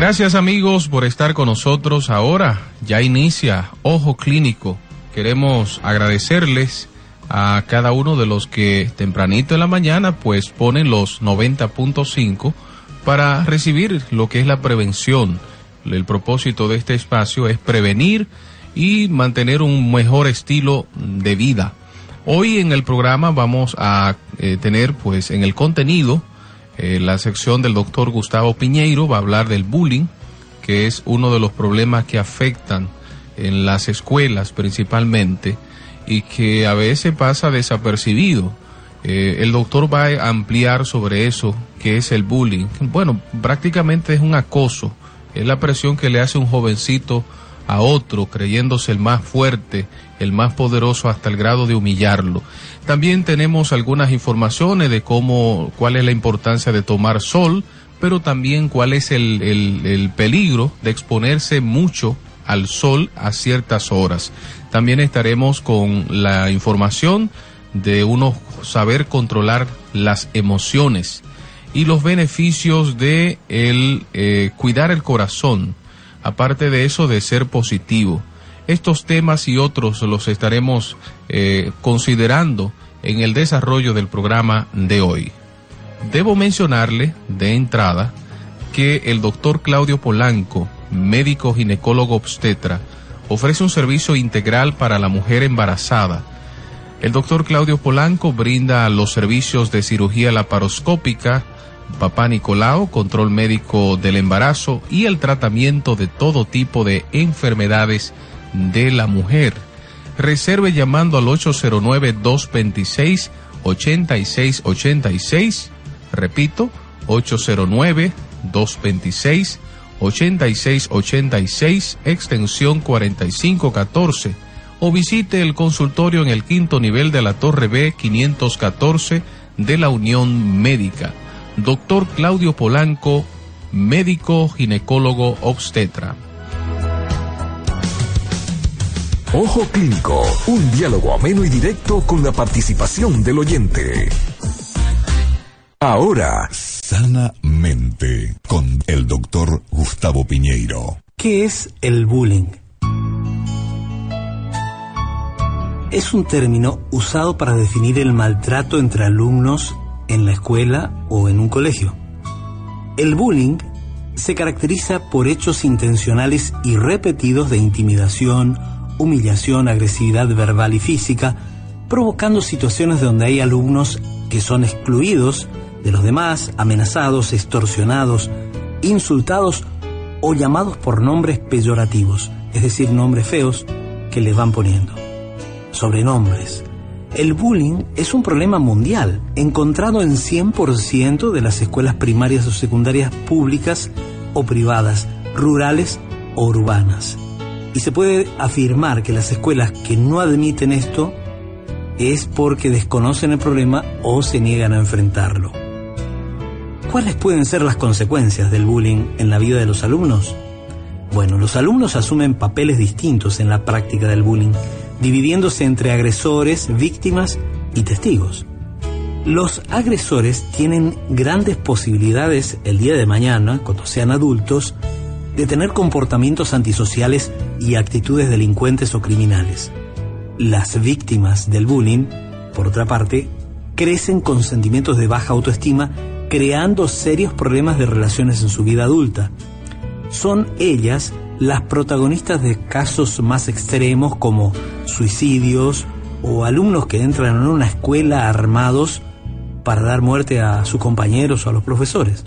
Gracias amigos por estar con nosotros. Ahora ya inicia Ojo Clínico. Queremos agradecerles a cada uno de los que tempranito en la mañana pues ponen los 90.5 para recibir lo que es la prevención. El propósito de este espacio es prevenir y mantener un mejor estilo de vida. Hoy en el programa vamos a eh, tener pues en el contenido eh, la sección del doctor Gustavo Piñeiro va a hablar del bullying, que es uno de los problemas que afectan en las escuelas principalmente y que a veces pasa desapercibido. Eh, el doctor va a ampliar sobre eso, que es el bullying. Bueno, prácticamente es un acoso, es la presión que le hace un jovencito a otro creyéndose el más fuerte, el más poderoso hasta el grado de humillarlo. También tenemos algunas informaciones de cómo, cuál es la importancia de tomar sol, pero también cuál es el, el, peligro de exponerse mucho al sol a ciertas horas. También estaremos con la información de uno saber controlar las emociones y los beneficios de el eh, cuidar el corazón aparte de eso de ser positivo. Estos temas y otros los estaremos eh, considerando en el desarrollo del programa de hoy. Debo mencionarle de entrada que el doctor Claudio Polanco, médico ginecólogo obstetra, ofrece un servicio integral para la mujer embarazada. El doctor Claudio Polanco brinda los servicios de cirugía laparoscópica, papá Nicolau, control médico del embarazo y el tratamiento de todo tipo de enfermedades de la mujer. Reserve llamando al 809-226-8686. Repito, 809-226-8686, extensión 4514. O visite el consultorio en el quinto nivel de la Torre B 514 de la Unión Médica doctor Claudio Polanco, médico ginecólogo obstetra. Ojo Clínico, un diálogo ameno y directo con la participación del oyente. Ahora, sanamente, con el doctor Gustavo Piñeiro. ¿Qué es el bullying? Es un término usado para definir el maltrato entre alumnos en la escuela o en un colegio. El bullying se caracteriza por hechos intencionales y repetidos de intimidación, humillación, agresividad verbal y física, provocando situaciones donde hay alumnos que son excluidos de los demás, amenazados, extorsionados, insultados o llamados por nombres peyorativos, es decir, nombres feos que les van poniendo. Sobrenombres, el bullying es un problema mundial, encontrado en 100% de las escuelas primarias o secundarias públicas o privadas, rurales o urbanas. Y se puede afirmar que las escuelas que no admiten esto es porque desconocen el problema o se niegan a enfrentarlo. ¿Cuáles pueden ser las consecuencias del bullying en la vida de los alumnos? Bueno, los alumnos asumen papeles distintos en la práctica del bullying dividiéndose entre agresores, víctimas y testigos. Los agresores tienen grandes posibilidades el día de mañana, cuando sean adultos, de tener comportamientos antisociales y actitudes delincuentes o criminales. Las víctimas del bullying, por otra parte, crecen con sentimientos de baja autoestima, creando serios problemas de relaciones en su vida adulta. Son ellas las protagonistas de casos más extremos como suicidios o alumnos que entran en una escuela armados para dar muerte a sus compañeros o a los profesores.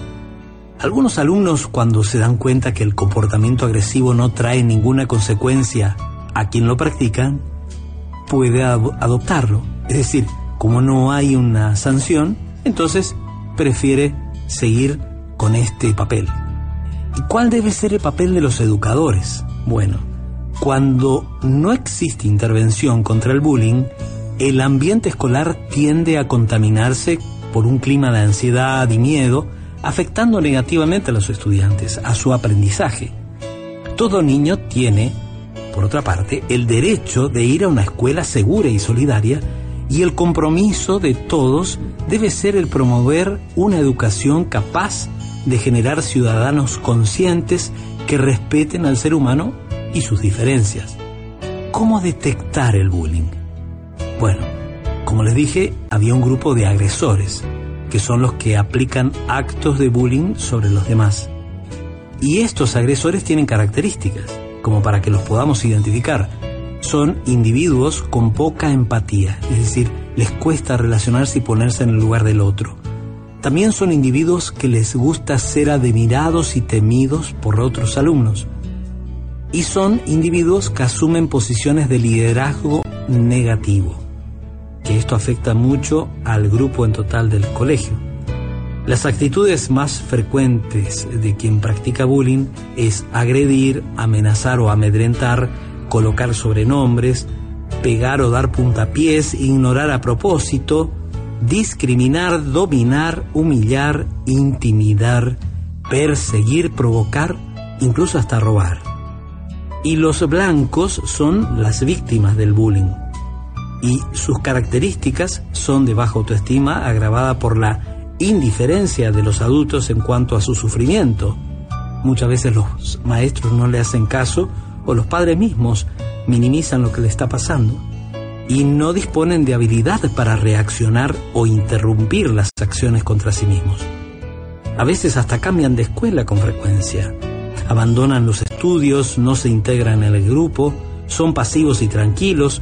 Algunos alumnos cuando se dan cuenta que el comportamiento agresivo no trae ninguna consecuencia a quien lo practican, puede adoptarlo. Es decir, como no hay una sanción, entonces prefiere seguir con este papel. ¿Y cuál debe ser el papel de los educadores? Bueno, cuando no existe intervención contra el bullying, el ambiente escolar tiende a contaminarse por un clima de ansiedad y miedo, afectando negativamente a los estudiantes, a su aprendizaje. Todo niño tiene, por otra parte, el derecho de ir a una escuela segura y solidaria y el compromiso de todos debe ser el promover una educación capaz de generar ciudadanos conscientes que respeten al ser humano y sus diferencias. ¿Cómo detectar el bullying? Bueno, como les dije, había un grupo de agresores, que son los que aplican actos de bullying sobre los demás. Y estos agresores tienen características, como para que los podamos identificar. Son individuos con poca empatía, es decir, les cuesta relacionarse y ponerse en el lugar del otro. También son individuos que les gusta ser admirados y temidos por otros alumnos. Y son individuos que asumen posiciones de liderazgo negativo, que esto afecta mucho al grupo en total del colegio. Las actitudes más frecuentes de quien practica bullying es agredir, amenazar o amedrentar, colocar sobrenombres, pegar o dar puntapiés, ignorar a propósito, discriminar, dominar, humillar, intimidar, perseguir, provocar, incluso hasta robar. Y los blancos son las víctimas del bullying. Y sus características son de baja autoestima agravada por la indiferencia de los adultos en cuanto a su sufrimiento. Muchas veces los maestros no le hacen caso o los padres mismos minimizan lo que le está pasando y no disponen de habilidad para reaccionar o interrumpir las acciones contra sí mismos. A veces hasta cambian de escuela con frecuencia, abandonan los estudios, no se integran en el grupo, son pasivos y tranquilos,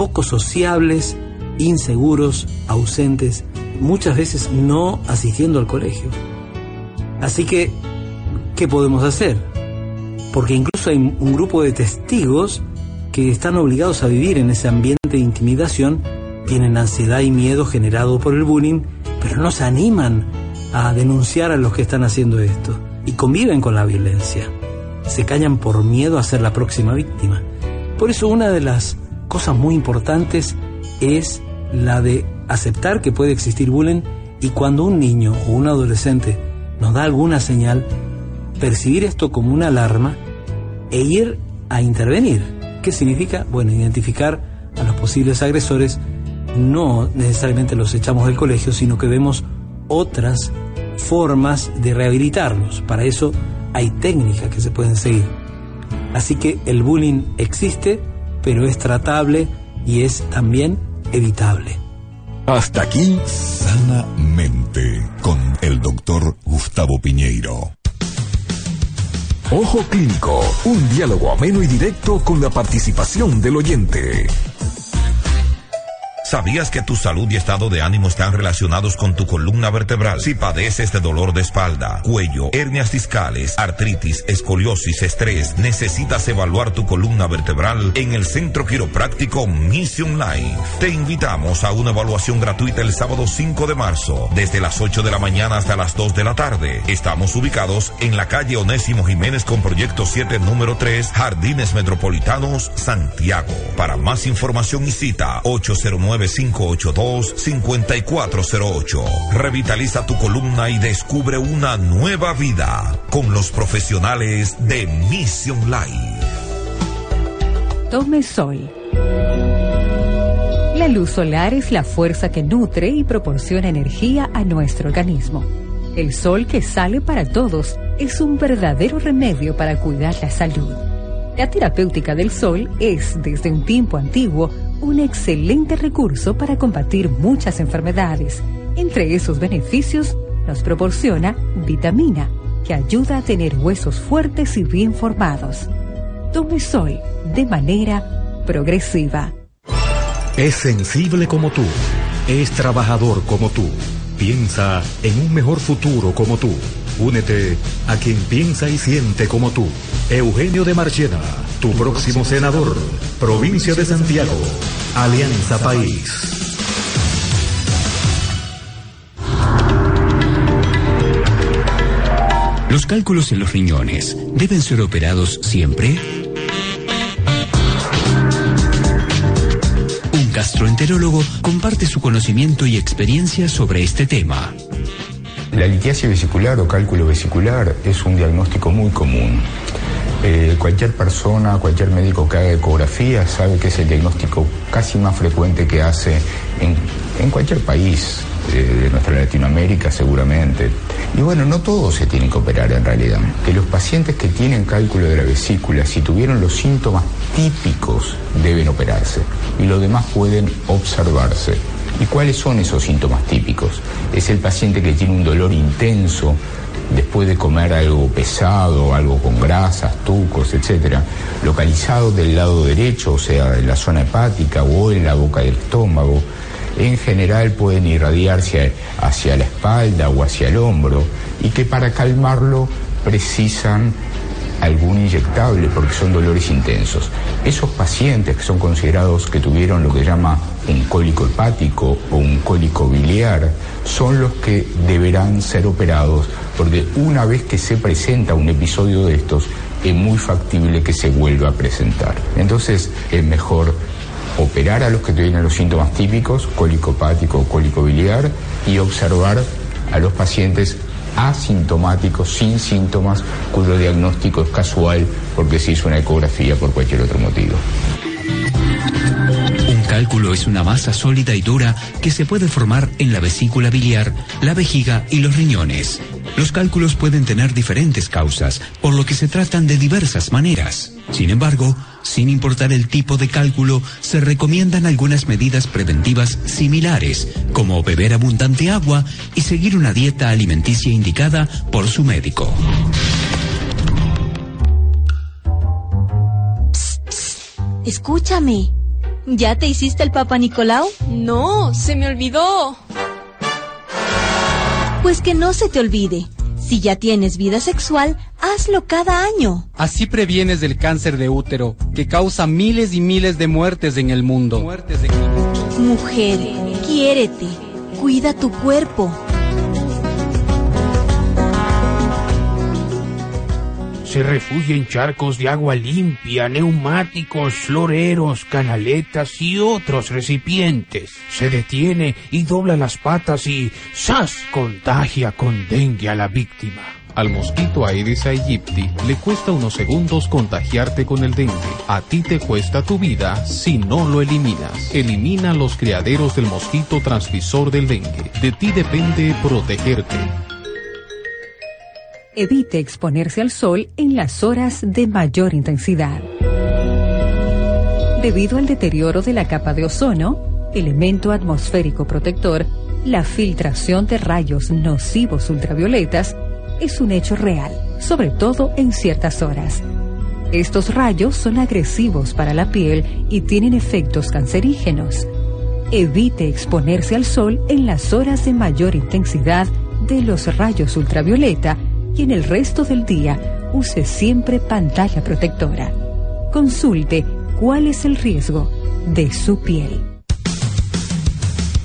poco sociables, inseguros, ausentes muchas veces no asistiendo al colegio. Así que, ¿qué podemos hacer? Porque incluso hay un grupo de testigos que están obligados a vivir en ese ambiente de intimidación, tienen ansiedad y miedo generado por el bullying, pero no se animan a denunciar a los que están haciendo esto y conviven con la violencia. Se callan por miedo a ser la próxima víctima. Por eso una de las cosas muy importantes es la de aceptar que puede existir bullying y cuando un niño o un adolescente nos da alguna señal, percibir esto como una alarma e ir a intervenir. ¿Qué significa? Bueno, identificar a los posibles agresores, no necesariamente los echamos del colegio, sino que vemos otras formas de rehabilitarlos. Para eso hay técnicas que se pueden seguir. Así que el bullying existe, pero es tratable y es también evitable. Hasta aquí, sanamente, con el doctor Gustavo Piñeiro. Ojo Clínico, un diálogo ameno y directo con la participación del oyente. ¿Sabías que tu salud y estado de ánimo están relacionados con tu columna vertebral? Si padeces de dolor de espalda, cuello, hernias discales, artritis, escoliosis, estrés, necesitas evaluar tu columna vertebral en el Centro Quiropráctico Mission Life. Te invitamos a una evaluación gratuita el sábado 5 de marzo, desde las 8 de la mañana hasta las 2 de la tarde. Estamos ubicados en la calle Onésimo Jiménez con proyecto 7 número 3, Jardines Metropolitanos, Santiago. Para más información y cita 809 582-5408. Revitaliza tu columna y descubre una nueva vida con los profesionales de Mission Life. Tome sol. La luz solar es la fuerza que nutre y proporciona energía a nuestro organismo. El sol que sale para todos es un verdadero remedio para cuidar la salud. La terapéutica del sol es, desde un tiempo antiguo, un excelente recurso para combatir muchas enfermedades. Entre esos beneficios nos proporciona vitamina, que ayuda a tener huesos fuertes y bien formados. Tome sol de manera progresiva. Es sensible como tú, es trabajador como tú, piensa en un mejor futuro como tú. Únete a quien piensa y siente como tú. Eugenio de Marchena, tu próximo senador, provincia de Santiago, Alianza País. ¿Los cálculos en los riñones deben ser operados siempre? Un gastroenterólogo comparte su conocimiento y experiencia sobre este tema. La litiasis vesicular o cálculo vesicular es un diagnóstico muy común. Eh, cualquier persona, cualquier médico que haga ecografía sabe que es el diagnóstico casi más frecuente que hace en, cualquier país. de nuestra Latinoamérica seguramente. Y bueno, no todos se tienen que operar en realidad. Que los pacientes que tienen cálculo de la vesícula, si tuvieron los síntomas típicos, deben operarse. Y los demás pueden observarse. ¿Y cuáles son esos síntomas típicos? Es el paciente que tiene un dolor intenso después de comer algo pesado, algo con grasas, tucos, etcétera, localizado del lado derecho, o sea, en la zona hepática o en la boca del estómago. En general pueden irradiarse hacia la espalda o hacia el hombro y que para calmarlo precisan algún inyectable porque son dolores intensos. Esos pacientes que son considerados que tuvieron lo que llama un cólico hepático o un cólico biliar son los que deberán ser operados porque una vez que se presenta un episodio de estos es muy factible que se vuelva a presentar. Entonces es mejor operar a los que tienen los síntomas típicos, cólico hepático o cólico biliar, y observar a los pacientes asintomáticos, sin síntomas, cuyo diagnóstico es casual porque se hizo una ecografía por cualquier otro motivo. Un cálculo es una masa sólida y dura que se puede formar en la vesícula biliar, la vejiga y los riñones. Los cálculos pueden tener diferentes causas, por lo que se tratan de diversas maneras. Sin embargo, sin importar el tipo de cálculo, se recomiendan algunas medidas preventivas similares, como beber abundante agua y seguir una dieta alimenticia indicada por su médico. Escúchame. ¿Ya te hiciste el Papa Nicolau? No, se me olvidó. Pues que no se te olvide. Si ya tienes vida sexual, hazlo cada año. Así previenes del cáncer de útero, que causa miles y miles de muertes en el mundo. Mujer, quiérete, cuida tu cuerpo. Se refugia en charcos de agua limpia, neumáticos, floreros, canaletas y otros recipientes. Se detiene y dobla las patas y ¡zas! contagia con dengue a la víctima. Al mosquito Aedes aegypti le cuesta unos segundos contagiarte con el dengue. A ti te cuesta tu vida si no lo eliminas. Elimina los criaderos del mosquito transmisor del dengue. De ti depende protegerte. Evite exponerse al sol en las horas de mayor intensidad. Debido al deterioro de la capa de ozono, elemento atmosférico protector, la filtración de rayos nocivos ultravioletas es un hecho real, sobre todo en ciertas horas. Estos rayos son agresivos para la piel y tienen efectos cancerígenos. Evite exponerse al sol en las horas de mayor intensidad de los rayos ultravioleta y en el resto del día use siempre pantalla protectora. Consulte cuál es el riesgo de su piel.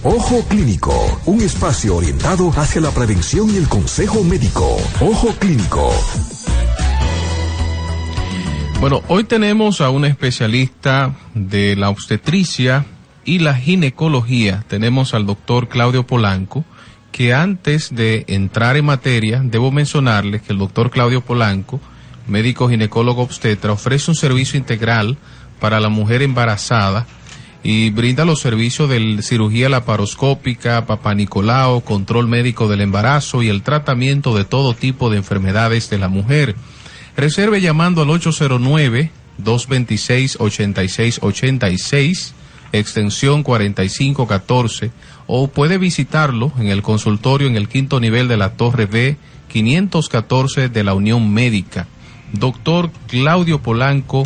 Ojo Clínico, un espacio orientado hacia la prevención y el consejo médico. Ojo Clínico. Bueno, hoy tenemos a un especialista de la obstetricia y la ginecología. Tenemos al doctor Claudio Polanco que antes de entrar en materia, debo mencionarles que el doctor Claudio Polanco, médico ginecólogo obstetra, ofrece un servicio integral para la mujer embarazada y brinda los servicios de cirugía laparoscópica, papanicolao, control médico del embarazo y el tratamiento de todo tipo de enfermedades de la mujer. Reserve llamando al 809 226 8686 extensión 4514 o puede visitarlo en el consultorio en el quinto nivel de la Torre B 514 de la Unión Médica. Doctor Claudio Polanco,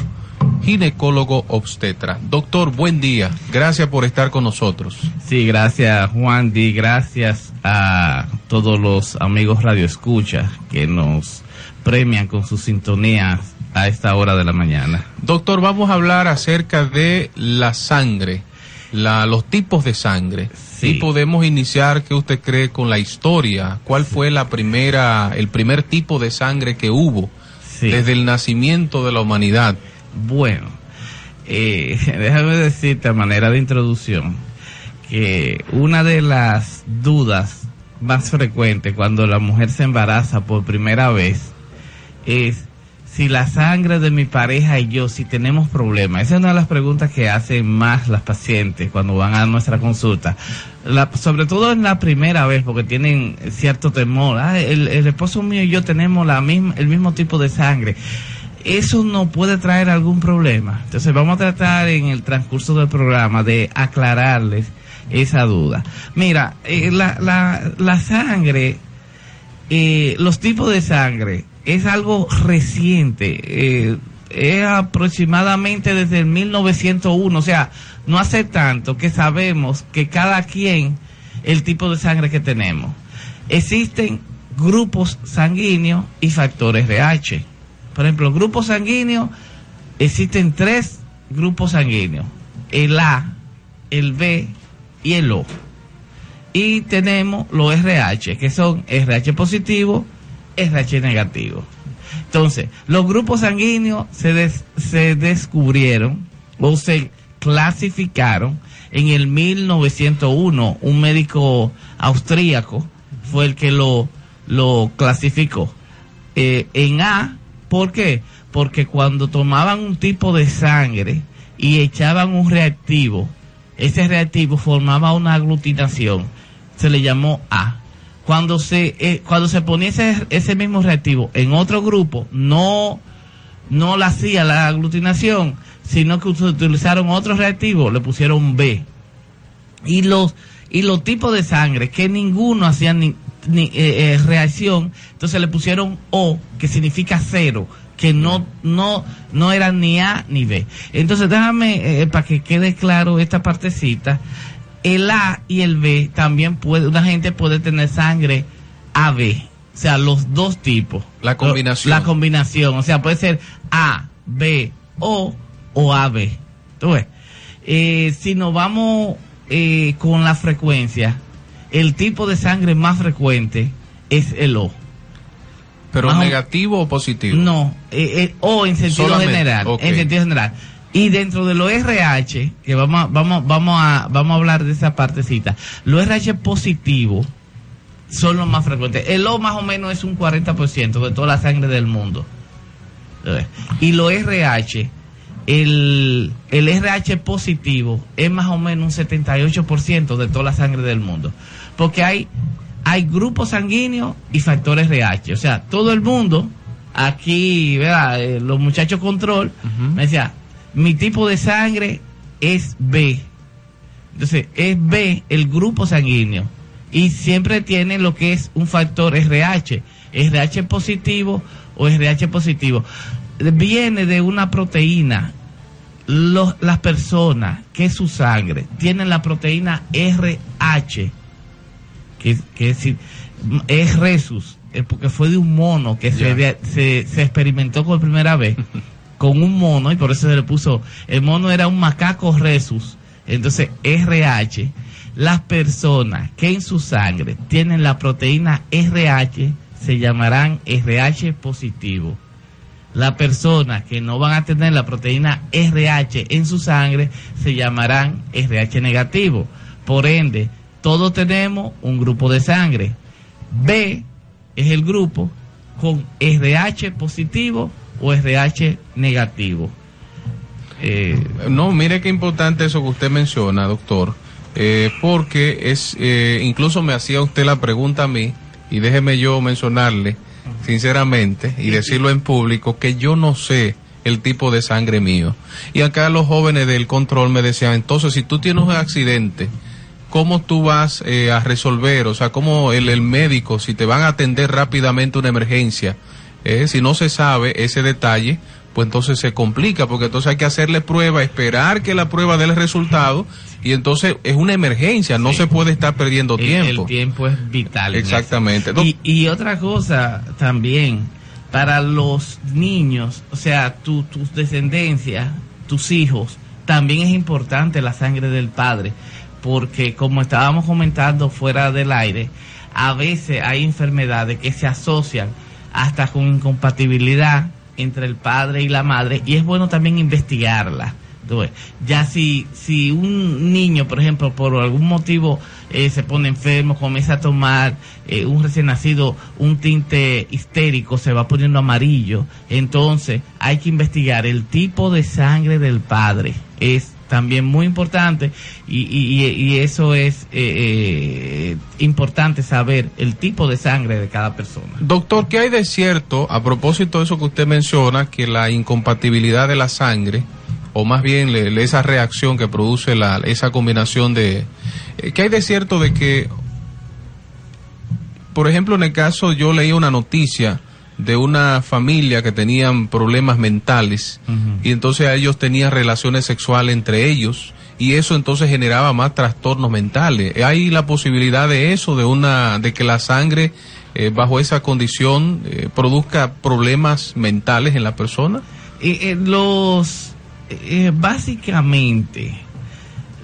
ginecólogo obstetra. Doctor, buen día. Gracias por estar con nosotros. Sí, gracias Juan Di, gracias a todos los amigos Radio Escucha que nos premian con sus sintonías a esta hora de la mañana. Doctor, vamos a hablar acerca de la sangre, la, los tipos de sangre. Sí. Y podemos iniciar, ¿qué usted cree, con la historia? ¿Cuál fue la primera, el primer tipo de sangre que hubo sí. desde el nacimiento de la humanidad? Bueno, eh, déjame decirte a manera de introducción que una de las dudas más frecuentes cuando la mujer se embaraza por primera vez es si la sangre de mi pareja y yo, si tenemos problemas. Esa es una de las preguntas que hacen más las pacientes cuando van a nuestra consulta. Sobre todo en la primera vez, porque tienen cierto temor. Ah, el, el esposo mío y yo tenemos la misma, el mismo tipo de sangre. Eso no puede traer algún problema. Entonces vamos a tratar en el transcurso del programa de aclararles esa duda. Mira, eh, la, la, la sangre eh, los tipos de sangre es algo reciente. eh, es aproximadamente desde el 1901, o sea, no hace tanto que sabemos que cada quien el tipo de sangre que tenemos. Existen grupos sanguíneos y factores RH. Por ejemplo, grupos sanguíneos, existen tres grupos sanguíneos, el A, el B y el O y tenemos los RH, que son RH positivo, RH negativo. Entonces, los grupos sanguíneos se, se descubrieron o se clasificaron en el 1901. Un médico austríaco fue el que lo, lo clasificó. Eh, en A, ¿por qué? Porque cuando tomaban un tipo de sangre y echaban un reactivo, ese reactivo formaba una aglutinación, se le llamó A. Cuando se, eh, cuando se ponía ese, mismo reactivo en otro grupo, no, no la hacía la aglutinación, sino que utilizaron otro reactivo, le pusieron B. Y los, y los tipos de sangre, que ninguno hacía ni, ni, eh, eh, reacción, entonces le pusieron O, que significa cero, que no, no, no era ni A ni B. Entonces déjame, eh, para que quede claro esta partecita, el A y el B también puede, una gente puede tener sangre AB, o sea, los dos tipos. La combinación. La combinación, o sea, puede ser A, B, O o AB. ¿Tú ves? Eh, si nos vamos eh, con la frecuencia, el tipo de sangre más frecuente es el O. ¿Pero Más negativo o positivo? No, eh, eh, o en sentido Solamente, general, en sentido general. Y dentro de los RH, que vamos a, vamos, vamos a, vamos a hablar de esa partecita, los RH positivos son los más frecuentes. El O más o menos es un 40% de toda la sangre del mundo. Y los RH, el, el RH positivo es más o menos un 78% de toda la sangre del mundo. Porque hay, hay grupos sanguíneos y factores RH. O sea, todo el mundo, aquí, ¿verdad? Eh, los muchachos control, me decía, mi tipo de sangre es B. Entonces, es B el grupo sanguíneo. Y siempre tiene lo que es un factor RH. RH positivo o RH positivo. Viene de una proteína. Los, las personas que es su sangre tienen la proteína RH, que, que es, decir, es Resus, eh, porque fue de un mono que se, Ya. se, se experimentó por primera vez con un mono y por eso se le puso, el mono era un macaco Resus, entonces RH, las personas que en su sangre tienen la proteína RH se llamarán RH positivo. Las personas que no van a tener la proteína RH en su sangre se llamarán RH negativo. Por ende, todos tenemos un grupo de sangre. B es el grupo con RH positivo o RH negativo. Eh, No, mire qué importante eso que usted menciona, doctor, eh, porque es, eh, incluso me hacía usted la pregunta a mí, y déjeme yo mencionarle, sinceramente, y decirlo en público, que yo no sé el tipo de sangre mío. Y acá los jóvenes del control me decían, entonces, si tú tienes un accidente, ¿cómo tú vas eh, a resolver? O sea, ¿cómo el, el médico, si te van a atender rápidamente una emergencia, eh, si no se sabe ese detalle, pues entonces se complica, porque entonces hay que hacerle prueba, esperar que la prueba dé el resultado, y entonces es una emergencia, no se puede estar perdiendo el, tiempo. el tiempo es vital. en Exactamente. Y, y otra cosa también, para los niños, o sea, tu, tus descendencias, tus hijos, también es importante la sangre del padre, porque como estábamos comentando fuera del aire, a veces hay enfermedades que se asocian hasta con incompatibilidad entre el padre y la madre, y es bueno también investigarla Ya si, si un niño, por ejemplo, por algún motivo eh, se pone enfermo, comienza a tomar eh, un recién nacido un tinte histérico, se va poniendo amarillo, entonces hay que investigar el tipo de sangre del padre. Es también muy importante y, y, eso es eh, importante saber el tipo de sangre de cada persona. Doctor, ¿qué hay de cierto a propósito de eso que usted menciona, que la incompatibilidad de la sangre o más bien esa reacción que produce la, esa combinación de... Eh, ¿Qué hay de cierto de que, por ejemplo, en el caso yo leí una noticia de una familia que tenían problemas mentales y entonces ellos tenían relaciones sexuales entre ellos y eso entonces generaba más trastornos mentales. ¿Hay la posibilidad de eso, de una, de que la sangre eh, bajo esa condición eh, produzca problemas mentales en la persona? los eh, básicamente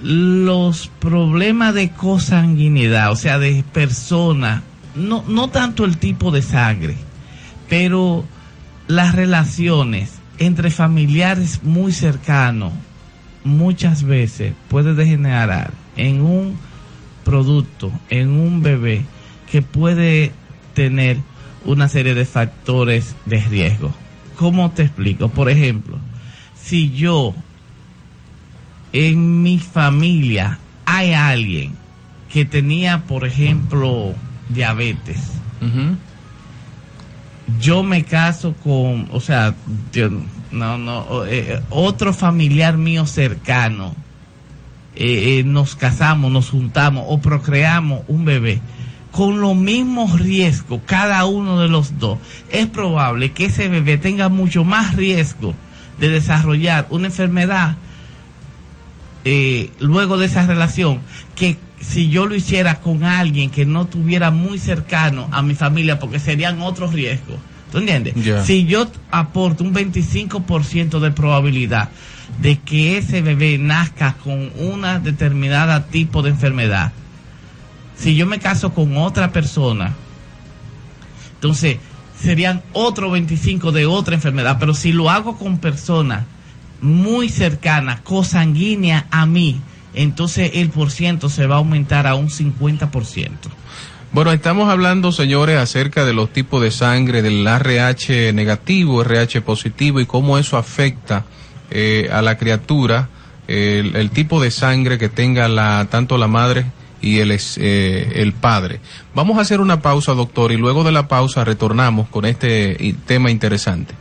los problemas de cosanguinidad, o sea, de persona, no, no tanto el tipo de sangre, pero las relaciones entre familiares muy cercanos muchas veces puede degenerar en un producto, en un bebé que puede tener una serie de factores de riesgo. ¿Cómo te explico? Por ejemplo, si yo en mi familia hay alguien que tenía, por ejemplo, diabetes, yo me caso con, o sea, no, no, eh, otro familiar mío cercano, eh, eh, nos casamos, nos juntamos o procreamos un bebé con los mismos riesgos, cada uno de los dos, es probable que ese bebé tenga mucho más riesgo de desarrollar una enfermedad luego de esa relación que si yo lo hiciera con alguien que no tuviera muy cercano a mi familia porque serían otros riesgos. ¿Tú entiendes? Si yo aporto un 25% de probabilidad de que ese bebé nazca con una determinada tipo de enfermedad, si yo me caso con otra persona, entonces serían otro 25 de otra enfermedad, pero si lo hago con personas muy cercanas, cosanguíneas a mí, entonces el por ciento se va a aumentar a un 50%. Bueno, estamos hablando, señores, acerca de los tipos de sangre del RH negativo, RH positivo y cómo eso afecta eh, a la criatura, el, el, tipo de sangre que tenga la, tanto la madre y es eh, el padre. Vamos a hacer una pausa, doctor, y luego de la pausa retornamos con este tema interesante.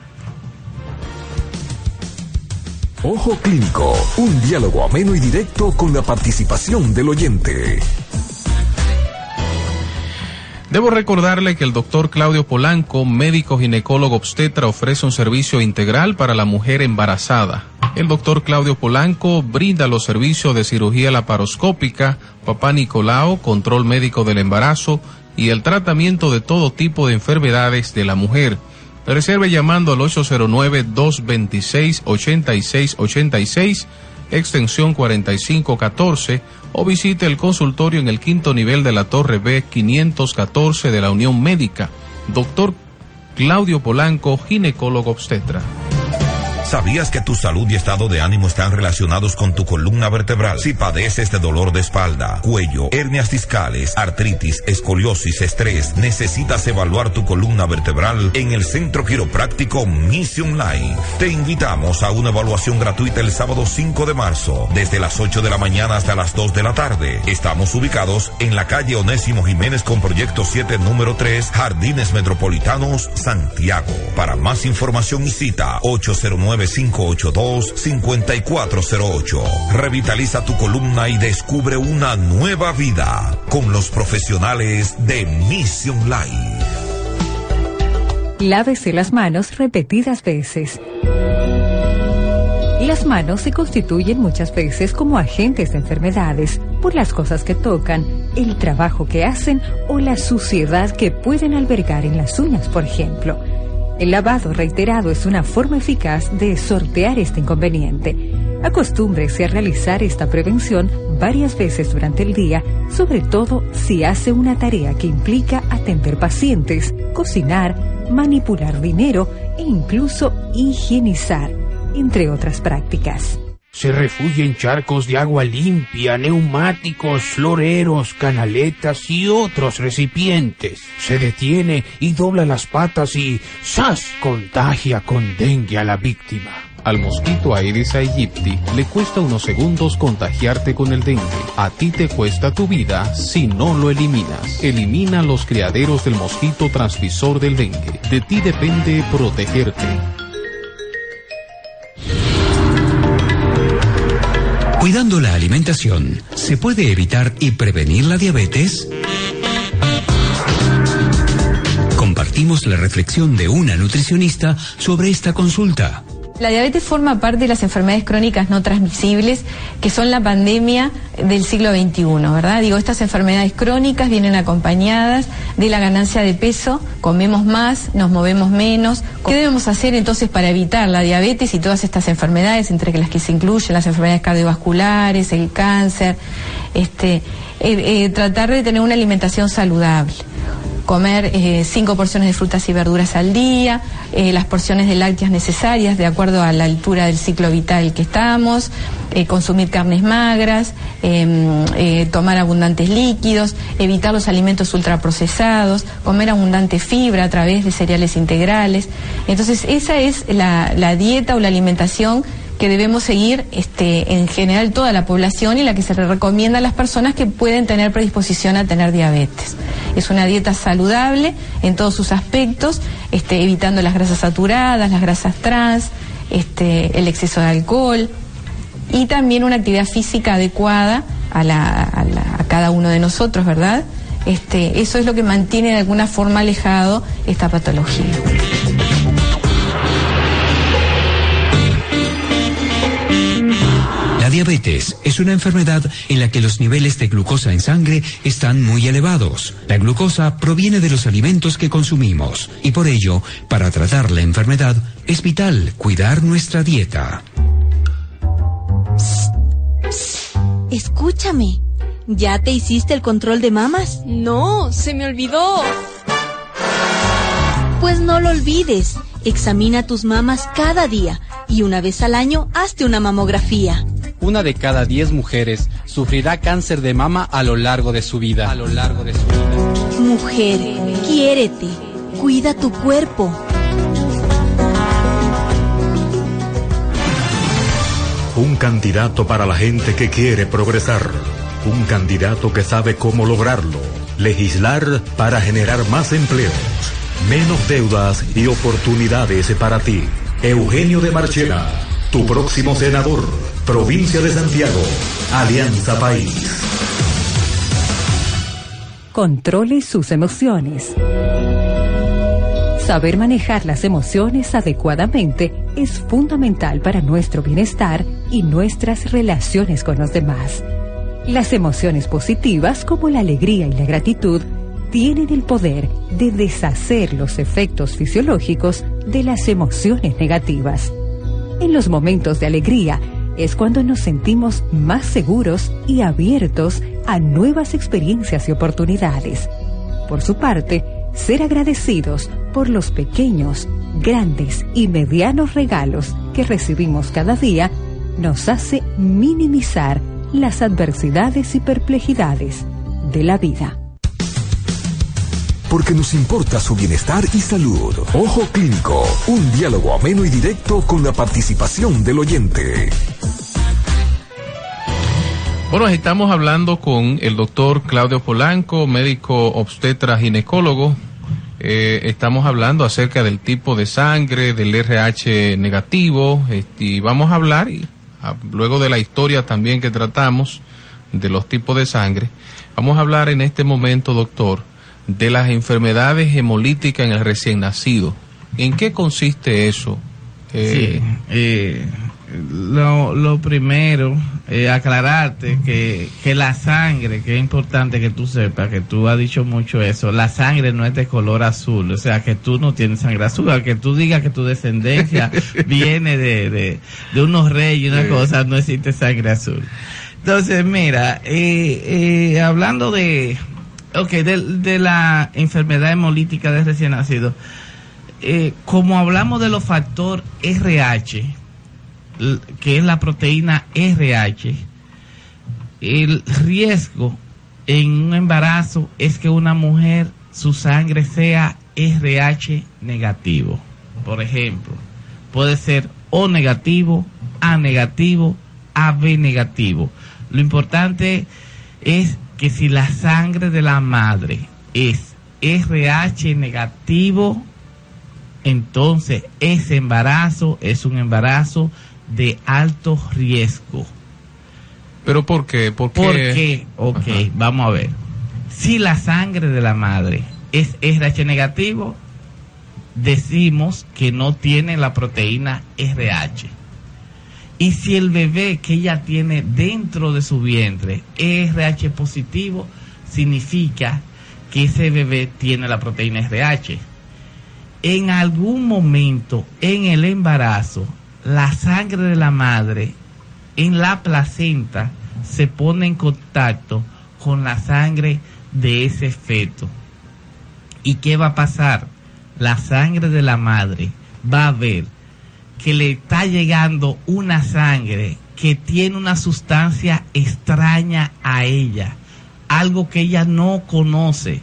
Ojo Clínico, un diálogo ameno y directo con la participación del oyente. Debo recordarle que el doctor Claudio Polanco, médico ginecólogo obstetra, ofrece un servicio integral para la mujer embarazada el doctor Claudio Polanco brinda los servicios de cirugía laparoscópica, papá Nicolau, control médico del embarazo y el tratamiento de todo tipo de enfermedades de la mujer. Reserve llamando al 809-226-8686, extensión 4514, o visite el consultorio en el quinto nivel de la Torre B 514 de la Unión Médica. Doctor Claudio Polanco, ginecólogo obstetra. ¿Sabías que tu salud y estado de ánimo están relacionados con tu columna vertebral? Si padeces de dolor de espalda, cuello, hernias discales, artritis, escoliosis, estrés, necesitas evaluar tu columna vertebral en el Centro Quiropráctico Mission Life. Te invitamos a una evaluación gratuita el sábado 5 de marzo, desde las 8 de la mañana hasta las 2 de la tarde. Estamos ubicados en la calle Onésimo Jiménez con proyecto 7 número 3, Jardines Metropolitanos, Santiago. Para más información visita 809 9582-5408. Revitaliza tu columna y descubre una nueva vida con los profesionales de Mission Life. Lávese las manos repetidas veces. Las manos se constituyen muchas veces como agentes de enfermedades por las cosas que tocan, el trabajo que hacen o la suciedad que pueden albergar en las uñas, por ejemplo. El lavado reiterado es una forma eficaz de sortear este inconveniente. Acostúmbrese a realizar esta prevención varias veces durante el día, sobre todo si hace una tarea que implica atender pacientes, cocinar, manipular dinero e incluso higienizar, entre otras prácticas. Se refugia en charcos de agua limpia, neumáticos, floreros, canaletas y otros recipientes. Se detiene y dobla las patas y ¡zas! contagia con dengue a la víctima. Al mosquito Aedes aegypti le cuesta unos segundos contagiarte con el dengue. A ti te cuesta tu vida si no lo eliminas. Elimina los criaderos del mosquito transmisor del dengue. De ti depende protegerte. Cuidando la alimentación, ¿se puede evitar y prevenir la diabetes? Compartimos la reflexión de una nutricionista sobre esta consulta. La diabetes forma parte de las enfermedades crónicas no transmisibles, que son la pandemia del siglo XXI, ¿verdad? Digo, estas enfermedades crónicas vienen acompañadas de la ganancia de peso, comemos más, nos movemos menos. ¿Qué debemos hacer entonces para evitar la diabetes y todas estas enfermedades, entre las que se incluyen las enfermedades cardiovasculares, el cáncer? Este, eh, eh, tratar de tener una alimentación saludable comer eh, cinco porciones de frutas y verduras al día, eh, las porciones de lácteas necesarias de acuerdo a la altura del ciclo vital que estamos, eh, consumir carnes magras, tomar abundantes líquidos, evitar los alimentos ultraprocesados, comer abundante fibra a través de cereales integrales. Entonces, esa es la dieta o la alimentación que debemos seguir este, en general toda la población y la que se le recomienda a las personas que pueden tener predisposición a tener diabetes. Es una dieta saludable en todos sus aspectos, este, evitando las grasas saturadas, las grasas trans, este, el exceso de alcohol y también una actividad física adecuada a, a cada uno de nosotros, ¿verdad? Este, eso es lo que mantiene de alguna forma alejado esta patología. Diabetes es una enfermedad en la que los niveles de glucosa en sangre están muy elevados. La glucosa proviene de los alimentos que consumimos y por ello, para tratar la enfermedad, es vital cuidar nuestra dieta. Escúchame, ¿ya te hiciste el control de mamas? No, se me olvidó. Pues no lo olvides. Examina tus mamas cada día y una vez al año hazte una mamografía una de cada diez mujeres sufrirá cáncer de mama a lo largo de su vida. A lo largo de su vida. Mujer, quiérete, cuida tu cuerpo. Un candidato para la gente que quiere progresar. Un candidato que sabe cómo lograrlo. Legislar para generar más empleos, menos deudas y oportunidades para ti. Eugenio de Marchena, tu próximo senador Provincia de Santiago, Alianza País. Controle sus emociones. Saber manejar las emociones adecuadamente es fundamental para nuestro bienestar y nuestras relaciones con los demás. Las emociones positivas como la alegría y la gratitud tienen el poder de deshacer los efectos fisiológicos de las emociones negativas. En los momentos de alegría, es cuando nos sentimos más seguros y abiertos a nuevas experiencias y oportunidades. Por su parte, ser agradecidos por los pequeños, grandes y medianos regalos que recibimos cada día nos hace minimizar las adversidades y perplejidades de la vida. Porque nos importa su bienestar y salud. Ojo Clínico, un diálogo ameno y directo con la participación del oyente. Bueno, estamos hablando con el doctor Claudio Polanco, médico obstetra ginecólogo. Eh, estamos hablando acerca del tipo de sangre, del RH negativo, este, y vamos a hablar, y, luego de la historia también que tratamos, de los tipos de sangre, vamos a hablar en este momento, doctor, de las enfermedades hemolíticas en el recién nacido. ¿En qué consiste eso? Eh, sí, eh, lo, lo primero, eh, aclararte que, que la sangre, que es importante que tú sepas, que tú has dicho mucho eso, la sangre no es de color azul, o sea, que tú no tienes sangre azul, que tú digas que tu descendencia viene de, de, de, unos reyes y una cosa, no existe sangre azul. Entonces, mira, eh, eh, hablando de, okay, de, la enfermedad hemolítica de recién nacido, eh, como hablamos de los factores RH, que es la proteína RH, el riesgo en un embarazo es que una mujer, su sangre sea RH negativo. Por ejemplo, puede ser O negativo, A negativo, AB negativo. Lo importante es que si la sangre de la madre es RH negativo, entonces ese embarazo es un embarazo de alto riesgo. ¿Pero por qué? ¿Por qué? Porque, ok, Ajá. vamos a ver. Si la sangre de la madre es RH negativo, decimos que no tiene la proteína RH. Y si el bebé que ella tiene dentro de su vientre es RH positivo, significa que ese bebé tiene la proteína RH. En algún momento en el embarazo, la sangre de la madre en la placenta se pone en contacto con la sangre de ese feto. ¿Y qué va a pasar? La sangre de la madre va a ver que le está llegando una sangre que tiene una sustancia extraña a ella, algo que ella no conoce.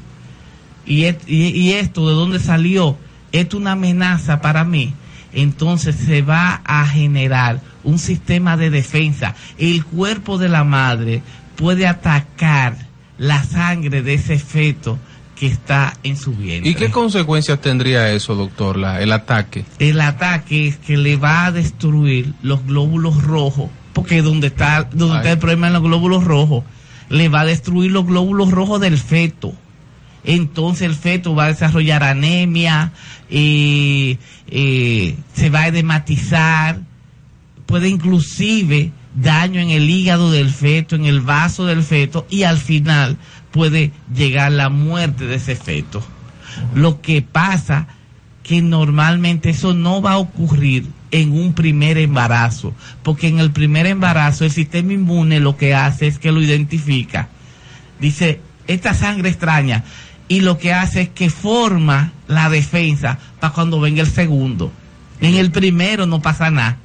Y, esto, ¿de dónde salió? Es una amenaza para mí. Entonces se va a generar un sistema de defensa. El cuerpo de la madre puede atacar la sangre de ese feto que está en su vientre. ¿Y qué consecuencias tendría eso, doctor, la, el ataque? El ataque es que le va a destruir los glóbulos rojos, porque donde está, donde Ay. está el problema en los glóbulos rojos, le va a destruir los glóbulos rojos del feto. Entonces el feto va a desarrollar anemia, eh, eh, se va a edematizar, puede inclusive daño en el hígado del feto, en el vaso del feto y al final puede llegar la muerte de ese feto. Lo que pasa que normalmente eso no va a ocurrir en un primer embarazo, porque en el primer embarazo el sistema inmune lo que hace es que lo identifica. Dice, esta sangre extraña y lo que hace es que forma la defensa para cuando venga el segundo. En el primero no pasa nada,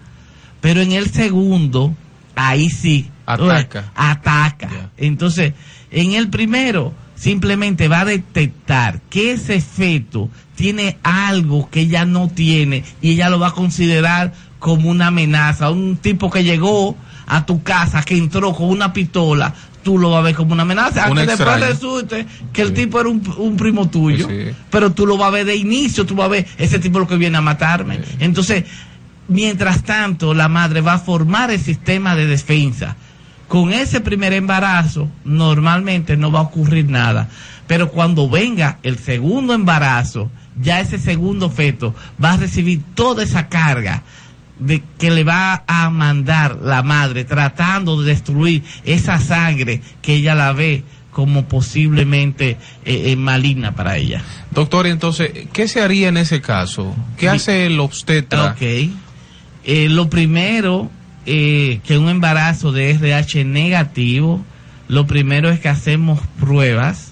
pero en el segundo, ahí sí. Ataca. Ataca. Entonces, en el primero, simplemente va a detectar que ese feto tiene algo que ella no tiene y ella lo va a considerar como una amenaza. Un tipo que llegó a tu casa, que entró con una pistola, tú lo vas a ver como una amenaza. Un Aunque después resulte que el tipo era un, un primo tuyo, Sí. pero tú lo vas a ver de inicio, tú vas a ver ese tipo lo que viene a matarme. Entonces, mientras tanto, la madre va a formar el sistema de defensa. Con ese primer embarazo, normalmente no va a ocurrir nada. Pero cuando venga el segundo embarazo, ya ese segundo feto va a recibir toda esa carga de que le va a mandar la madre tratando de destruir esa sangre que ella la ve como posiblemente eh, eh, maligna para ella. Doctor, entonces, ¿qué se haría en ese caso? ¿Qué hace el obstetra? Ok. Eh, lo primero, eh, que un embarazo de RH negativo, lo primero es que hacemos pruebas.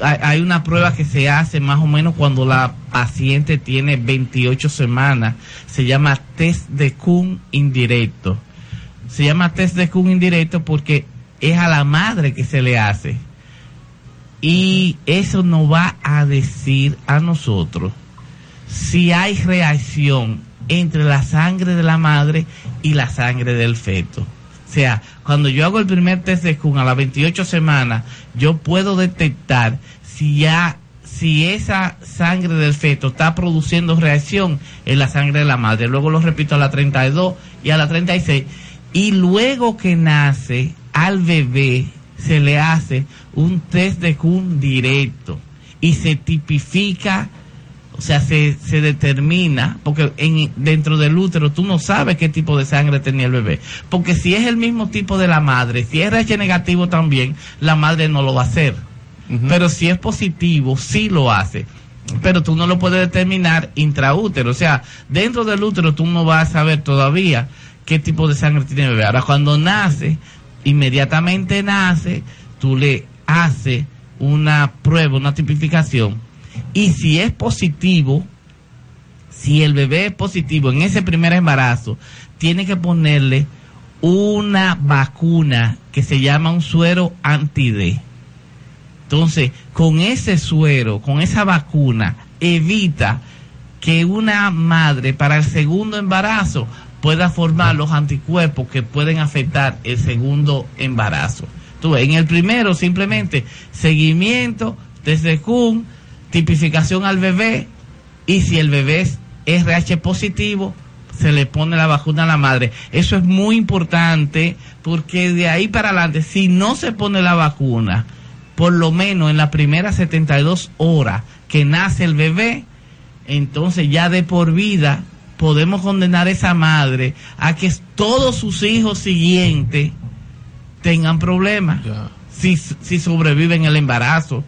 Hay, una prueba que se hace más o menos cuando la paciente tiene 28 semanas. Se llama test de Kuhn indirecto. Se llama test de Kuhn indirecto porque es a la madre que se le hace. Y eso nos va a decir a nosotros si hay reacción entre la sangre de la madre y la sangre del feto. O sea, cuando yo hago el primer test de Kuhn a las 28 semanas, yo puedo detectar si ya si esa sangre del feto está produciendo reacción en la sangre de la madre. Luego lo repito a la 32 y a la 36. Y luego que nace al bebé se le hace un test de Kuhn directo y se tipifica o sea, se, se determina, porque en, dentro del útero tú no sabes qué tipo de sangre tenía el bebé. Porque si es el mismo tipo de la madre, si es RH negativo también, la madre no lo va a hacer. Pero si es positivo, sí lo hace. Pero tú no lo puedes determinar intraútero. O sea, dentro del útero tú no vas a saber todavía qué tipo de sangre tiene el bebé. Ahora, cuando nace, inmediatamente nace, tú le haces una prueba, una tipificación y si es positivo, si el bebé es positivo en ese primer embarazo, tiene que ponerle una vacuna que se llama un suero anti-D. Entonces, con ese suero, con esa vacuna, evita que una madre para el segundo embarazo pueda formar los anticuerpos que pueden afectar el segundo embarazo. Tú, en el primero simplemente seguimiento desde CUN, tipificación al bebé y si el bebé es RH positivo, se le pone la vacuna a la madre. Eso es muy importante porque de ahí para adelante, si no se pone la vacuna, por lo menos en las primeras 72 horas que nace el bebé, entonces ya de por vida podemos condenar a esa madre a que todos sus hijos siguientes tengan problemas si, si sobreviven el embarazo.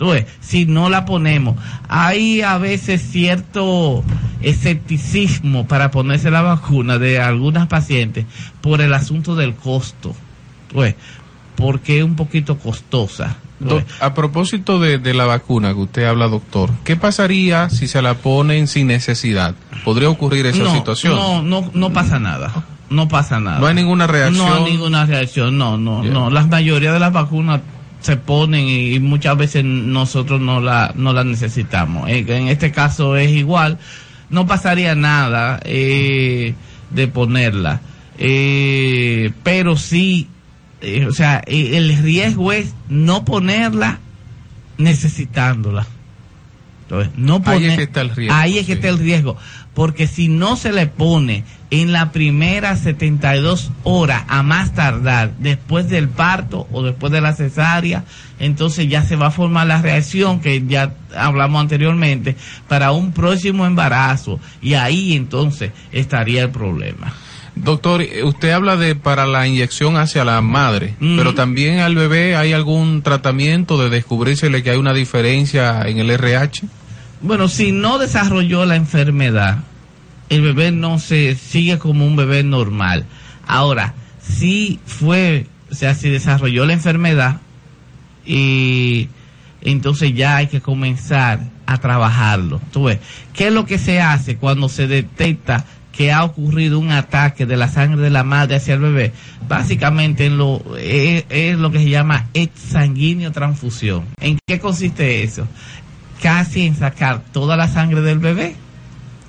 Entonces, si no la ponemos, hay a veces cierto escepticismo para ponerse la vacuna de algunas pacientes por el asunto del costo. Pues, porque es un poquito costosa. a propósito de, de, la vacuna que usted habla, doctor, ¿qué pasaría si se la ponen sin necesidad? ¿Podría ocurrir esa situación? No, no, no pasa nada. No pasa nada. No hay ninguna reacción. No hay ninguna reacción, no, no, no. La mayoría de las vacunas se ponen y, muchas veces nosotros no la, no la necesitamos. En, este caso es igual. No pasaría nada eh, de ponerla. Eh, pero sí eh, o sea, eh, el riesgo es no ponerla necesitándola. Entonces, no ahí es que está el riesgo. Ahí es que está el riesgo. Porque si no se le pone en la primera 72 horas a más tardar, después del parto o después de la cesárea, entonces ya se va a formar la reacción que ya hablamos anteriormente para un próximo embarazo. Y ahí entonces estaría el problema. Doctor, usted habla de para la inyección hacia la madre, pero también al bebé hay algún tratamiento de descubrírsele que hay una diferencia en el RH. Bueno, si no desarrolló la enfermedad, el bebé no se sigue como un bebé normal. Ahora, si fue, o sea, si desarrolló la enfermedad y entonces ya hay que comenzar a trabajarlo. ¿Tú ves? ¿Qué es lo que se hace cuando se detecta que ha ocurrido un ataque de la sangre de la madre hacia el bebé, básicamente en lo, es, lo que se llama exsanguíneo transfusión. ¿En qué consiste eso? Casi en sacar toda la sangre del bebé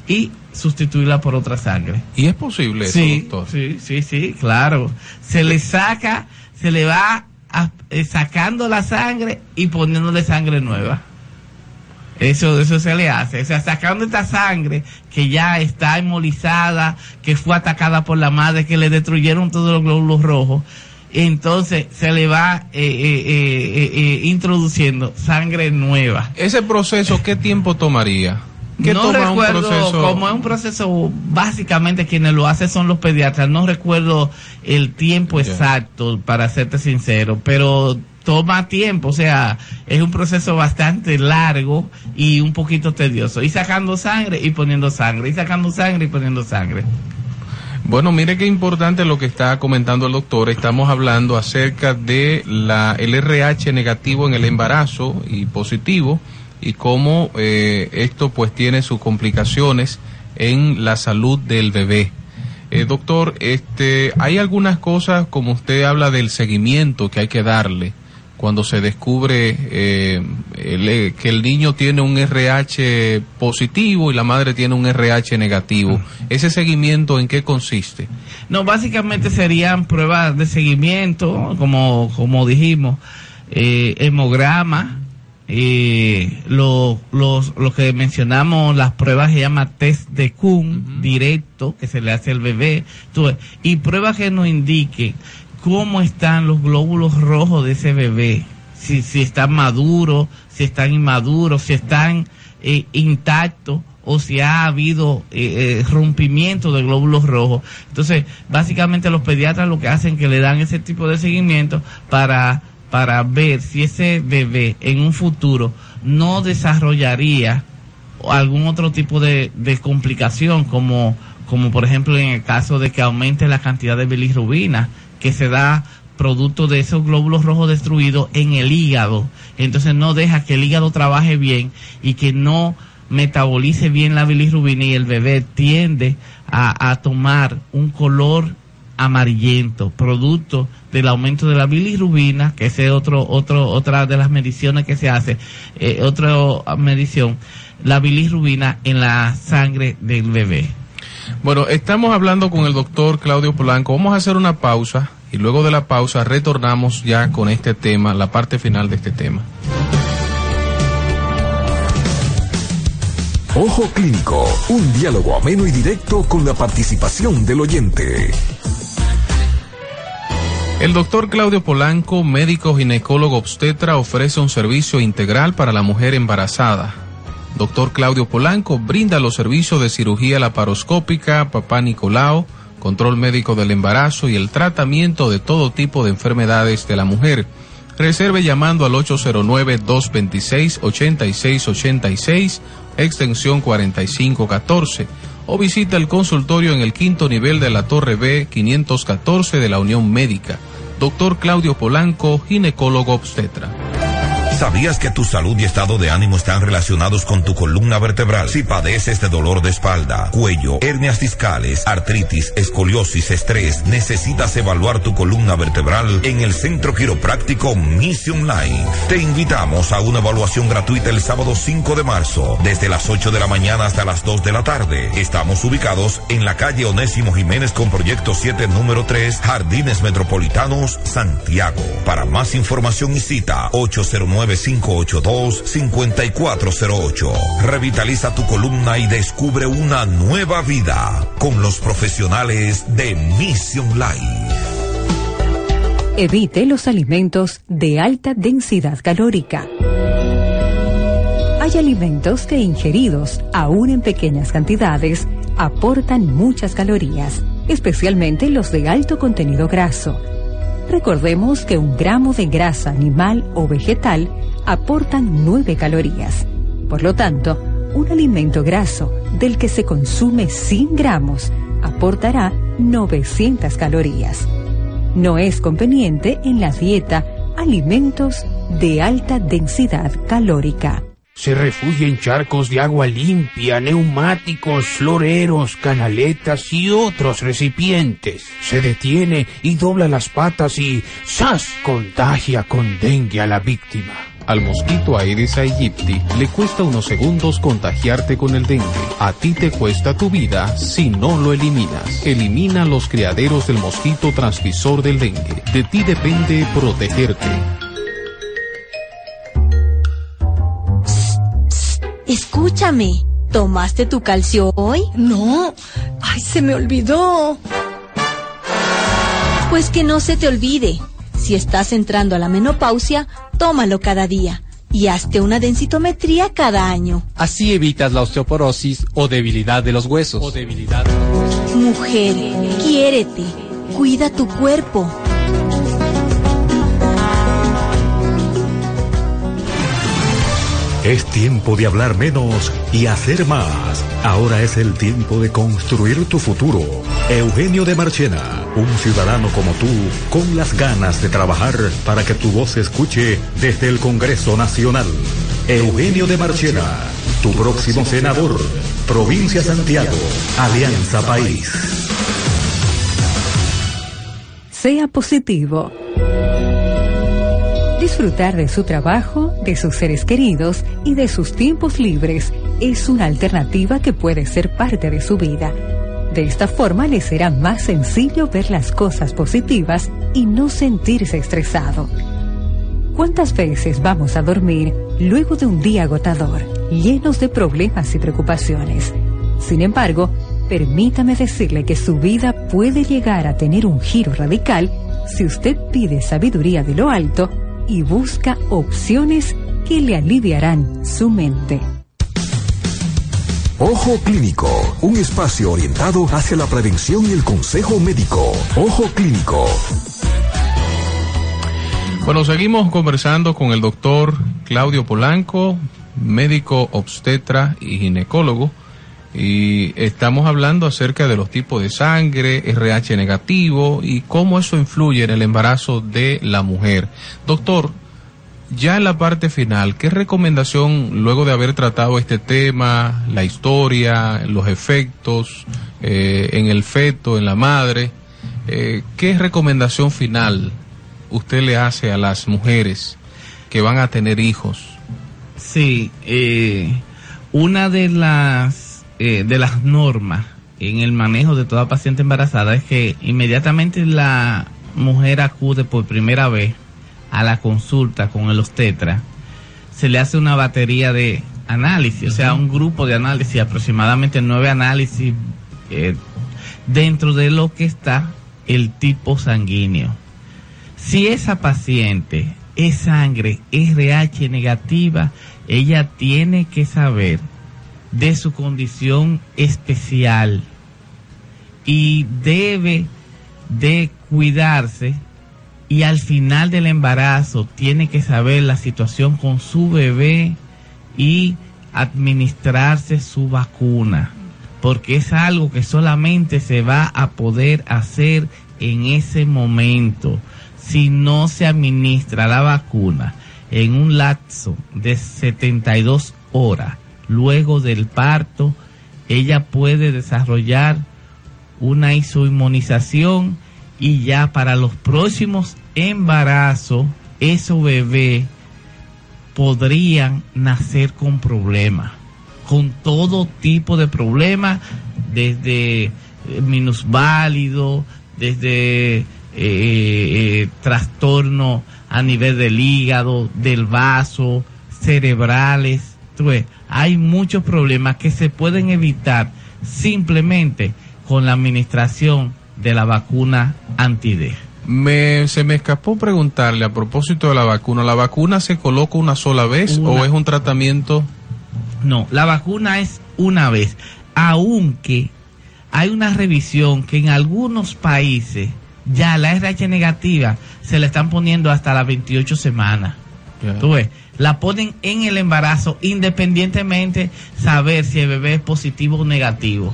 y sustituirla por otra sangre. ¿Y es posible eso, sí, doctor? Sí, sí, sí, claro. Se le saca, se le va eh, sacando la sangre y poniéndole sangre nueva. Eso, eso se le hace. O sea, sacando esta sangre que ya está inmolizada, que fue atacada por la madre, que le destruyeron todos los glóbulos rojos. Entonces se le va eh, eh, eh, introduciendo sangre nueva. ¿Ese proceso qué tiempo tomaría? ¿Qué no recuerdo, como es un proceso, básicamente quienes lo hacen son los pediatras, no recuerdo el tiempo exacto, para serte sincero, pero toma tiempo, o sea, es un proceso bastante largo y un poquito tedioso. Y sacando sangre y poniendo sangre, y sacando sangre y poniendo sangre. Bueno, mire qué importante lo que está comentando el doctor. Estamos hablando acerca de la el RH negativo en el embarazo y positivo y cómo eh, esto pues tiene sus complicaciones en la salud del bebé. Eh, doctor, este, hay algunas cosas como usted habla del seguimiento que hay que darle cuando se descubre eh, eh que el niño tiene un RH positivo y la madre tiene un RH negativo. ¿Ese seguimiento en qué consiste? No, básicamente serían pruebas de seguimiento, como, como dijimos, eh, hemograma, eh, lo, los, lo que mencionamos, las pruebas se llama test de Kuhn directo que se le hace al bebé, y pruebas que nos indiquen cómo están los glóbulos rojos de ese bebé, si, si están maduros, si están inmaduros, si están eh, intactos o si ha habido eh, eh, rompimiento de glóbulos rojos. Entonces, básicamente los pediatras lo que hacen es que le dan ese tipo de seguimiento para, para ver si ese bebé en un futuro no desarrollaría algún otro tipo de, de complicación como como por ejemplo en el caso de que aumente la cantidad de bilirrubina que se da producto de esos glóbulos rojos destruidos en el hígado. Entonces no deja que el hígado trabaje bien y que no metabolice bien la bilirrubina y el bebé tiende a, a tomar un color amarillento, producto del aumento de la bilirrubina, que es otro, otro, otra de las mediciones que se hace, eh, otra medición, la bilirrubina en la sangre del bebé. Bueno, estamos hablando con el doctor Claudio Polanco. Vamos a hacer una pausa y luego de la pausa retornamos ya con este tema, la parte final de este tema. Ojo Clínico, un diálogo ameno y directo con la participación del oyente. El doctor Claudio Polanco, médico ginecólogo obstetra, ofrece un servicio integral para la mujer embarazada. Doctor Claudio Polanco brinda los servicios de cirugía laparoscópica, papá Nicolau, control médico del embarazo y el tratamiento de todo tipo de enfermedades de la mujer. Reserve llamando al 809-226-8686, extensión 4514, o visita el consultorio en el quinto nivel de la Torre B 514 de la Unión Médica. Doctor Claudio Polanco, ginecólogo obstetra. ¿Sabías que tu salud y estado de ánimo están relacionados con tu columna vertebral? Si padeces de dolor de espalda, cuello, hernias discales, artritis, escoliosis, estrés, necesitas evaluar tu columna vertebral en el Centro Quiropráctico Mission Life. Te invitamos a una evaluación gratuita el sábado 5 de marzo, desde las 8 de la mañana hasta las 2 de la tarde. Estamos ubicados en la calle Onésimo Jiménez con proyecto 7 número 3, Jardines Metropolitanos, Santiago. Para más información y cita 809 582-5408. Revitaliza tu columna y descubre una nueva vida con los profesionales de Mission Life. Evite los alimentos de alta densidad calórica. Hay alimentos que ingeridos, aún en pequeñas cantidades, aportan muchas calorías, especialmente los de alto contenido graso. Recordemos que un gramo de grasa animal o vegetal aportan 9 calorías. Por lo tanto, un alimento graso del que se consume 100 gramos aportará 900 calorías. No es conveniente en la dieta alimentos de alta densidad calórica. Se refugia en charcos de agua limpia, neumáticos, floreros, canaletas y otros recipientes. Se detiene y dobla las patas y ¡zas! contagia con dengue a la víctima. Al mosquito Aedes aegypti le cuesta unos segundos contagiarte con el dengue. A ti te cuesta tu vida si no lo eliminas. Elimina los criaderos del mosquito transmisor del dengue. De ti depende protegerte. Escúchame, ¿tomaste tu calcio hoy? No, ay, se me olvidó. Pues que no se te olvide. Si estás entrando a la menopausia, tómalo cada día y hazte una densitometría cada año. Así evitas la osteoporosis o debilidad de los huesos. O debilidad de los huesos. Mujer, quiérete, cuida tu cuerpo. Es tiempo de hablar menos y hacer más. Ahora es el tiempo de construir tu futuro. Eugenio de Marchena, un ciudadano como tú, con las ganas de trabajar para que tu voz se escuche desde el Congreso Nacional. Eugenio de Marchena, tu próximo senador, Provincia Santiago, Alianza País. Sea positivo. Disfrutar de su trabajo, de sus seres queridos y de sus tiempos libres es una alternativa que puede ser parte de su vida. De esta forma le será más sencillo ver las cosas positivas y no sentirse estresado. ¿Cuántas veces vamos a dormir luego de un día agotador, llenos de problemas y preocupaciones? Sin embargo, permítame decirle que su vida puede llegar a tener un giro radical si usted pide sabiduría de lo alto y busca opciones que le aliviarán su mente. Ojo Clínico, un espacio orientado hacia la prevención y el consejo médico. Ojo Clínico. Bueno, seguimos conversando con el doctor Claudio Polanco, médico obstetra y ginecólogo. Y estamos hablando acerca de los tipos de sangre, RH negativo y cómo eso influye en el embarazo de la mujer. Doctor, ya en la parte final, ¿qué recomendación, luego de haber tratado este tema, la historia, los efectos eh, en el feto, en la madre, eh, qué recomendación final usted le hace a las mujeres que van a tener hijos? Sí, eh, una de las, de las normas en el manejo de toda paciente embarazada es que inmediatamente la mujer acude por primera vez a la consulta con el obstetra, se le hace una batería de análisis, o sea, un grupo de análisis, aproximadamente nueve análisis eh, dentro de lo que está el tipo sanguíneo. Si esa paciente es sangre RH negativa, ella tiene que saber de su condición especial y debe de cuidarse y al final del embarazo tiene que saber la situación con su bebé y administrarse su vacuna, porque es algo que solamente se va a poder hacer en ese momento. Si no se administra la vacuna en un lapso de 72 horas luego del parto, ella puede desarrollar una isoinmunización y ya para los próximos embarazos, esos bebés podrían nacer con problemas, con todo tipo de problemas, desde eh, minusválido, desde eh, eh, trastorno a nivel del hígado, del vaso, cerebrales. Hay muchos problemas que se pueden evitar simplemente con la administración de la vacuna anti-D. Me, se me escapó preguntarle a propósito de la vacuna, ¿la vacuna se coloca una sola vez o es un tratamiento? No, la vacuna es una vez, aunque hay una revisión que en algunos países ya la RH negativa se la están poniendo hasta las 28 semanas. Tú ves, la ponen en el embarazo independientemente saber si el bebé es positivo o negativo.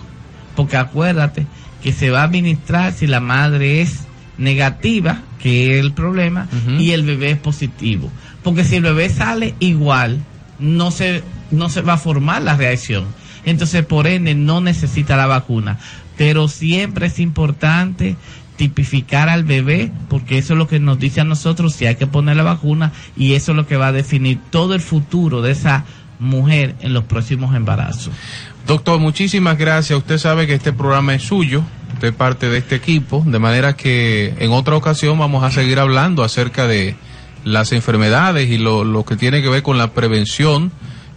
Porque acuérdate que se va a administrar si la madre es negativa, que es el problema, y el bebé es positivo. Porque si el bebé sale igual, no se, no se va a formar la reacción. Entonces, por ende, no necesita la vacuna. Pero siempre es importante tipificar al bebé, porque eso es lo que nos dice a nosotros si hay que poner la vacuna y eso es lo que va a definir todo el futuro de esa mujer en los próximos embarazos. Doctor, muchísimas gracias. Usted sabe que este programa es suyo, usted parte de este equipo, de manera que en otra ocasión vamos a seguir hablando acerca de las enfermedades y lo, que tiene que ver con la prevención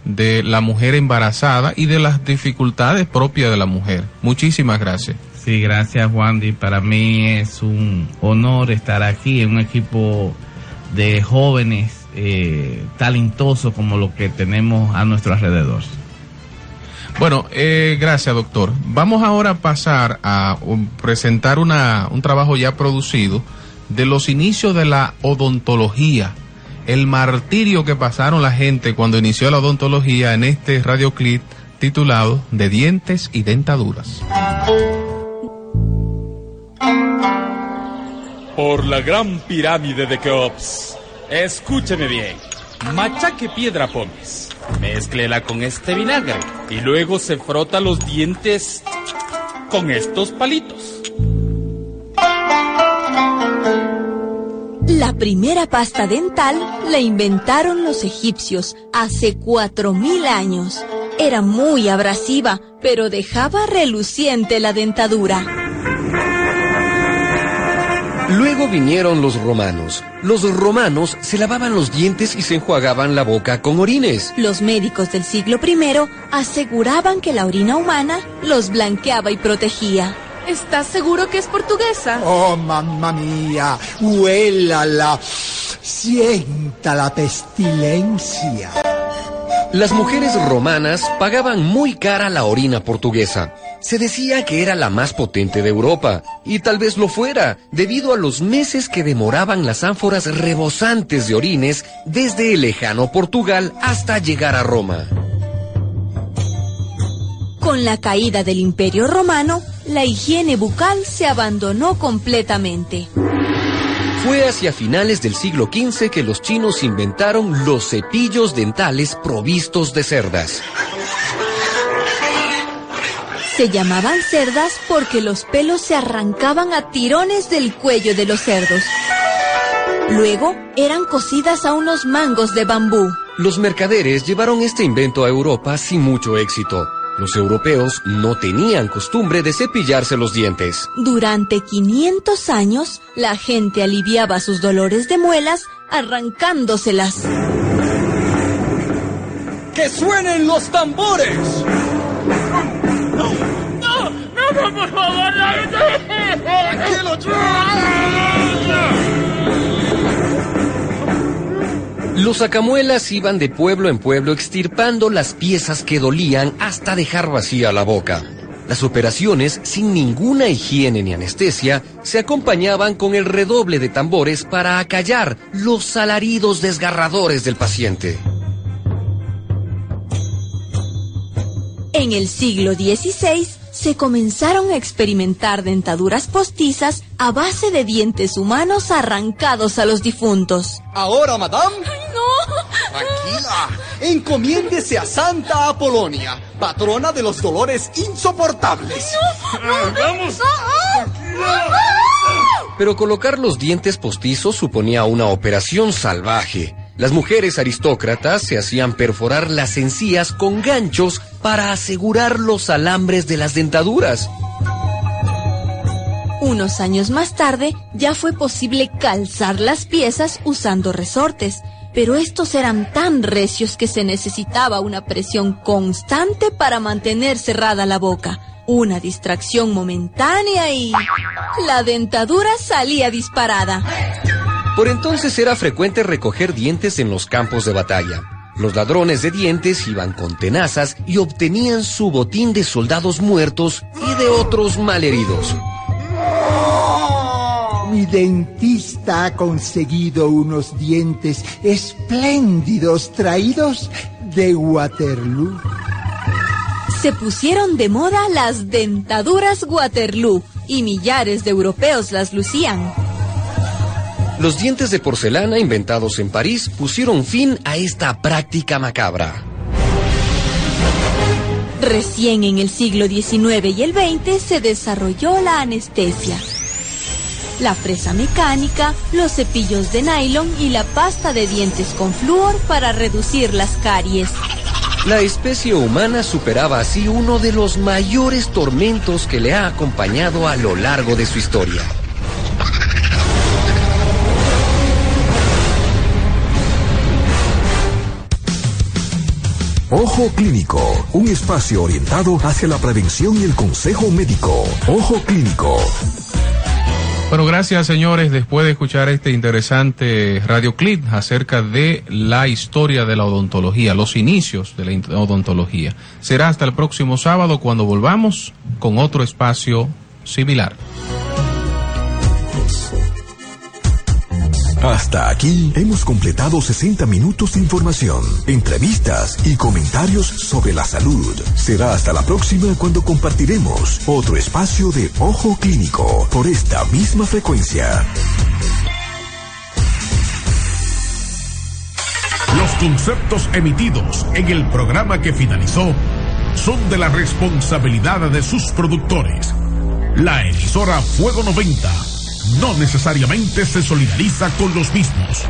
de la mujer embarazada y de las dificultades propias de la mujer. Muchísimas gracias. Sí, gracias Wandy. Para mí es un honor estar aquí en un equipo de jóvenes eh, talentosos como lo que tenemos a nuestro alrededor. Bueno, eh, gracias doctor. Vamos ahora a pasar a presentar una, un trabajo ya producido de los inicios de la odontología, el martirio que pasaron la gente cuando inició la odontología en este radioclip titulado De dientes y dentaduras. Por la gran pirámide de Keops, escúcheme bien, machaque piedra pones Mézclela con este vinagre y luego se frota los dientes con estos palitos. La primera pasta dental la inventaron los egipcios hace 4.000 años. Era muy abrasiva, pero dejaba reluciente la dentadura. Luego vinieron los romanos. Los romanos se lavaban los dientes y se enjuagaban la boca con orines. Los médicos del siglo I aseguraban que la orina humana los blanqueaba y protegía. ¿Estás seguro que es portuguesa? Oh, mamma mía, huélala, sienta la pestilencia. Las mujeres romanas pagaban muy cara la orina portuguesa. Se decía que era la más potente de Europa, y tal vez lo fuera, debido a los meses que demoraban las ánforas rebosantes de orines desde el lejano Portugal hasta llegar a Roma. Con la caída del Imperio Romano, la higiene bucal se abandonó completamente. Fue hacia finales del siglo XV que los chinos inventaron los cepillos dentales provistos de cerdas. Se llamaban cerdas porque los pelos se arrancaban a tirones del cuello de los cerdos. Luego eran cosidas a unos mangos de bambú. Los mercaderes llevaron este invento a Europa sin mucho éxito. Los europeos no tenían costumbre de cepillarse los dientes. Durante 500 años, la gente aliviaba sus dolores de muelas arrancándoselas. ¡Que suenen los tambores! ¡No! ¡No, no, por favor! ¡Tranquilo, Los sacamuelas iban de pueblo en pueblo extirpando las piezas que dolían hasta dejar vacía la boca. Las operaciones, sin ninguna higiene ni anestesia, se acompañaban con el redoble de tambores para acallar los alaridos desgarradores del paciente. En el siglo XVI se comenzaron a experimentar dentaduras postizas a base de dientes humanos arrancados a los difuntos. Ahora, madame. ¡Ay, no! Tranquila. Encomiéndese a Santa Apolonia, patrona de los dolores insoportables. ¡No! no ¡Vamos! Pero colocar los dientes postizos suponía una operación salvaje. Las mujeres aristócratas se hacían perforar las encías con ganchos para asegurar los alambres de las dentaduras. Unos años más tarde ya fue posible calzar las piezas usando resortes, pero estos eran tan recios que se necesitaba una presión constante para mantener cerrada la boca, una distracción momentánea y la dentadura salía disparada. Por entonces era frecuente recoger dientes en los campos de batalla. Los ladrones de dientes iban con tenazas y obtenían su botín de soldados muertos y de otros malheridos. Mi dentista ha conseguido unos dientes espléndidos traídos de Waterloo. Se pusieron de moda las dentaduras Waterloo y millares de europeos las lucían. Los dientes de porcelana inventados en París pusieron fin a esta práctica macabra. Recién en el siglo XIX y el XX se desarrolló la anestesia. La fresa mecánica, los cepillos de nylon y la pasta de dientes con flúor para reducir las caries. La especie humana superaba así uno de los mayores tormentos que le ha acompañado a lo largo de su historia. Ojo Clínico, un espacio orientado hacia la prevención y el consejo médico. Ojo Clínico. Bueno, gracias señores. Después de escuchar este interesante radioclip acerca de la historia de la odontología, los inicios de la odontología. Será hasta el próximo sábado cuando volvamos con otro espacio similar. Hasta aquí hemos completado 60 minutos de información, entrevistas y comentarios sobre la salud. Será hasta la próxima cuando compartiremos otro espacio de Ojo Clínico por esta misma frecuencia. Los conceptos emitidos en el programa que finalizó son de la responsabilidad de sus productores. La emisora Fuego 90 no necesariamente se solidariza con los mismos.